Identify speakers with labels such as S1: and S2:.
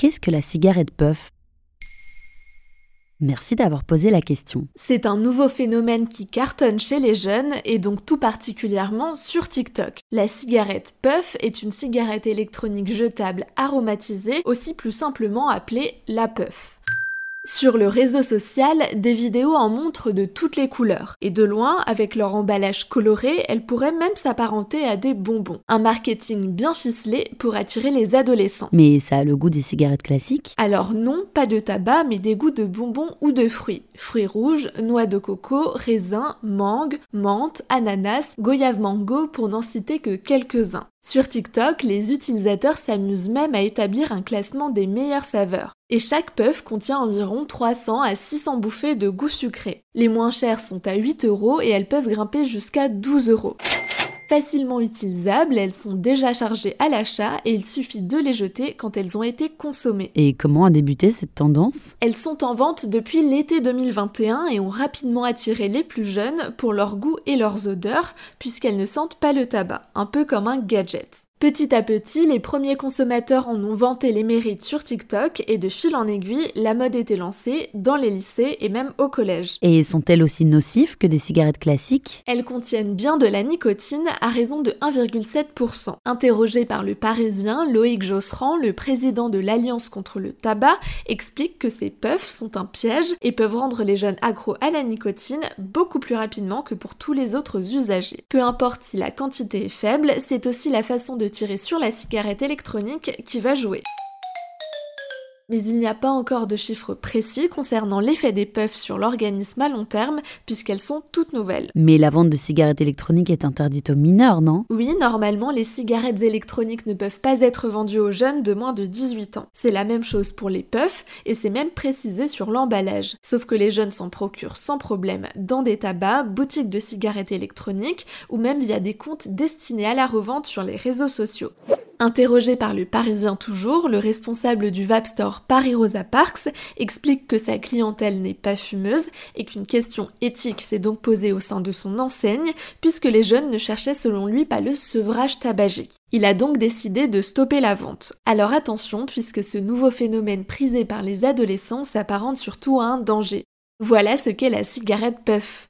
S1: qu'est-ce que la cigarette puff? Merci d'avoir posé la question.
S2: C'est un nouveau phénomène qui cartonne chez les jeunes et donc tout particulièrement sur TikTok. La cigarette puff est une cigarette électronique jetable aromatisée, aussi plus simplement appelée la puff. Sur le réseau social, des vidéos en montrent de toutes les couleurs. Et de loin, avec leur emballage coloré, elles pourraient même s'apparenter à des bonbons. Un marketing bien ficelé pour attirer les adolescents.
S1: Mais ça a le goût des cigarettes classiques?
S2: Alors non, pas de tabac, mais des goûts de bonbons ou de fruits. Fruits rouges, noix de coco, raisins, mangue, menthe, ananas, goyave mango pour n'en citer que quelques-uns. Sur TikTok, les utilisateurs s'amusent même à établir un classement des meilleures saveurs. Et chaque puff contient environ 300 à 600 bouffées de goût sucré. Les moins chères sont à 8 euros et elles peuvent grimper jusqu'à 12 euros. Facilement utilisables, elles sont déjà chargées à l'achat et il suffit de les jeter quand elles ont été consommées.
S1: Et comment a débuté cette tendance?
S2: Elles sont en vente depuis l'été 2021 et ont rapidement attiré les plus jeunes pour leur goût et leurs odeurs puisqu'elles ne sentent pas le tabac, un peu comme un gadget. Petit à petit, les premiers consommateurs en ont vanté les mérites sur TikTok et de fil en aiguille, la mode était lancée dans les lycées et même au collège.
S1: Et sont-elles aussi nocives que des cigarettes classiques?
S2: Elles contiennent bien de la nicotine à raison de 1,7%. Interrogé par le Parisien, Loïc Josserand, le président de l'Alliance contre le tabac, explique que ces puffs sont un piège et peuvent rendre les jeunes accros à la nicotine beaucoup plus rapidement que pour tous les autres usagers. Peu importe si la quantité est faible, c'est aussi la façon de tirer sur la cigarette électronique qui va jouer. Mais il n'y a pas encore de chiffres précis concernant l'effet des puffs sur l'organisme à long terme, puisqu'elles sont toutes nouvelles.
S1: Mais la vente de cigarettes électroniques est interdite aux mineurs, non?
S2: Oui, normalement, les cigarettes électroniques ne peuvent pas être vendues aux jeunes de moins de 18 ans. C'est la même chose pour les puffs, et c'est même précisé sur l'emballage. Sauf que les jeunes s'en procurent sans problème dans des tabacs, boutiques de cigarettes électroniques, ou même via des comptes destinés à la revente sur les réseaux sociaux. Interrogé par le Parisien toujours, le responsable du Vape Store Paris Rosa Parks explique que sa clientèle n'est pas fumeuse et qu'une question éthique s'est donc posée au sein de son enseigne puisque les jeunes ne cherchaient selon lui pas le sevrage tabagique. Il a donc décidé de stopper la vente. Alors attention puisque ce nouveau phénomène prisé par les adolescents s'apparente surtout à un danger. Voilà ce qu'est la cigarette puff.